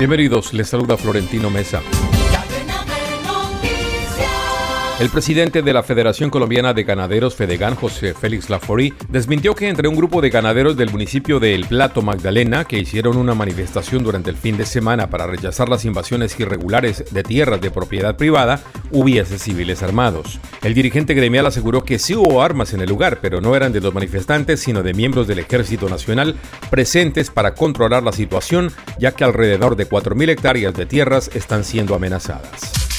Bienvenidos, les saluda Florentino Mesa. El presidente de la Federación Colombiana de Ganaderos Fedegan, José Félix Laforí, desmintió que entre un grupo de ganaderos del municipio de El Plato, Magdalena, que hicieron una manifestación durante el fin de semana para rechazar las invasiones irregulares de tierras de propiedad privada, hubiese civiles armados. El dirigente gremial aseguró que sí hubo armas en el lugar, pero no eran de los manifestantes, sino de miembros del Ejército Nacional presentes para controlar la situación, ya que alrededor de 4.000 hectáreas de tierras están siendo amenazadas.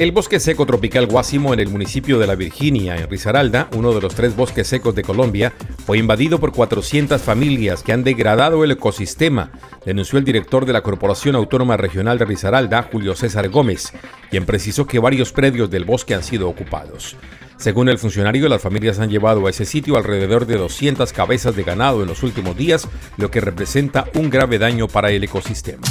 El bosque seco tropical Guásimo en el municipio de La Virginia, en Risaralda, uno de los tres bosques secos de Colombia, fue invadido por 400 familias que han degradado el ecosistema, denunció el director de la Corporación Autónoma Regional de Risaralda, Julio César Gómez, quien precisó que varios predios del bosque han sido ocupados. Según el funcionario, las familias han llevado a ese sitio alrededor de 200 cabezas de ganado en los últimos días, lo que representa un grave daño para el ecosistema.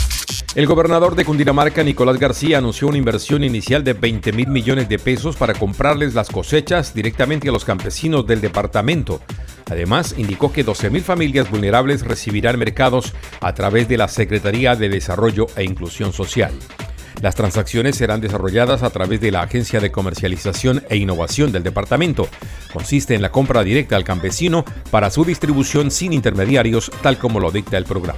El gobernador de Cundinamarca, Nicolás García, anunció una inversión inicial de 20 mil millones de pesos para comprarles las cosechas directamente a los campesinos del departamento. Además, indicó que 12 mil familias vulnerables recibirán mercados a través de la Secretaría de Desarrollo e Inclusión Social. Las transacciones serán desarrolladas a través de la Agencia de Comercialización e Innovación del departamento. Consiste en la compra directa al campesino para su distribución sin intermediarios, tal como lo dicta el programa.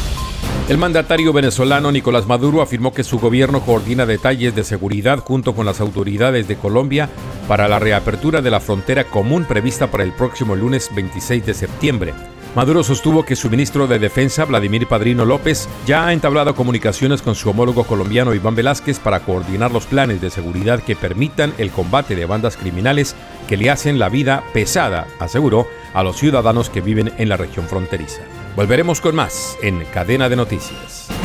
El mandatario venezolano Nicolás Maduro afirmó que su gobierno coordina detalles de seguridad junto con las autoridades de Colombia para la reapertura de la frontera común prevista para el próximo lunes 26 de septiembre. Maduro sostuvo que su ministro de Defensa, Vladimir Padrino López, ya ha entablado comunicaciones con su homólogo colombiano Iván Velázquez para coordinar los planes de seguridad que permitan el combate de bandas criminales que le hacen la vida pesada, aseguró, a los ciudadanos que viven en la región fronteriza. Volveremos con más en Cadena de Noticias.